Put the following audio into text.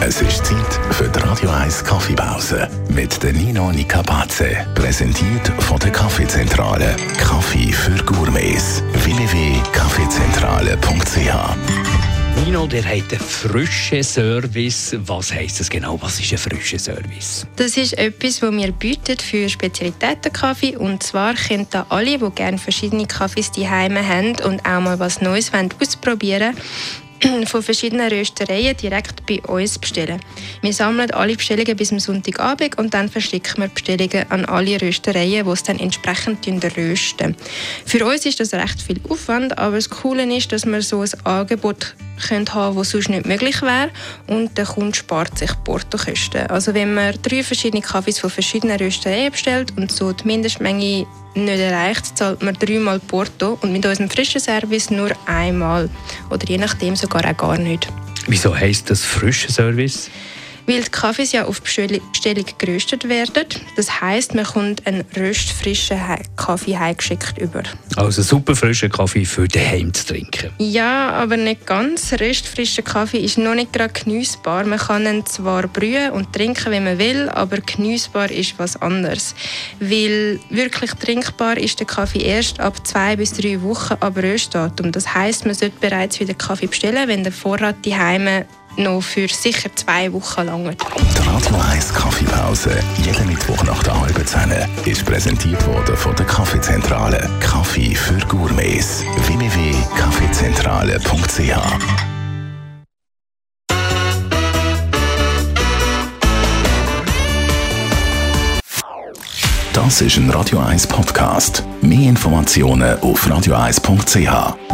Es ist Zeit für die Radio 1 Kaffeepause mit der Nino Nicapace. Präsentiert von der Kaffeezentrale. Kaffee für Gourmets. www.kaffeezentrale.ch Nino, der hat einen frischen Service. Was heisst das genau? Was ist ein frischer Service? Das ist etwas, das wir bieten für Spezialitätenkaffee. Und zwar können da alle, die gerne verschiedene Kaffees daheim haben und auch mal was Neues ausprobieren wollen, von verschiedenen Röstereien direkt bei uns bestellen. Wir sammeln alle Bestellungen bis zum Sonntagabend und dann verschicken wir Bestellungen an alle Röstereien, die es dann entsprechend rösten. Für uns ist das recht viel Aufwand, aber das Coole ist, dass wir so ein Angebot können haben, das sonst nicht möglich wäre und der Kunde spart sich Portokosten. Also wenn man drei verschiedene Kaffees von verschiedenen Röstereien bestellt und so die Mindestmenge nicht erreicht, zahlt man dreimal Porto und mit unserem frischen Service nur einmal oder je nachdem sogar auch gar nicht. Wieso heisst das frischer Service? Weil die Kaffees ja auf Bestellung geröstet werden. Das heißt, man kommt einen röstfrischen Kaffee heimgeschickt über. Also super frischen Kaffee für daheim zu trinken? Ja, aber nicht ganz. Röstfrischer Kaffee ist noch nicht gerade genießbar. Man kann ihn zwar brühen und trinken, wenn man will, aber genießbar ist was anderes. Weil wirklich trinkbar ist der Kaffee erst ab zwei bis drei Wochen ab Röstdatum. Das heißt, man sollte bereits wieder Kaffee bestellen, wenn der Vorrat daheim noch für sicher zwei Wochen lang. Die Radio 1 Kaffeepause, jeden Mittwoch nach der halben Zehn, ist präsentiert worden von der Kaffeezentrale. Kaffee für Gourmets. www.kaffeezentrale.ch Das ist ein Radio 1 Podcast. Mehr Informationen auf radio1.ch.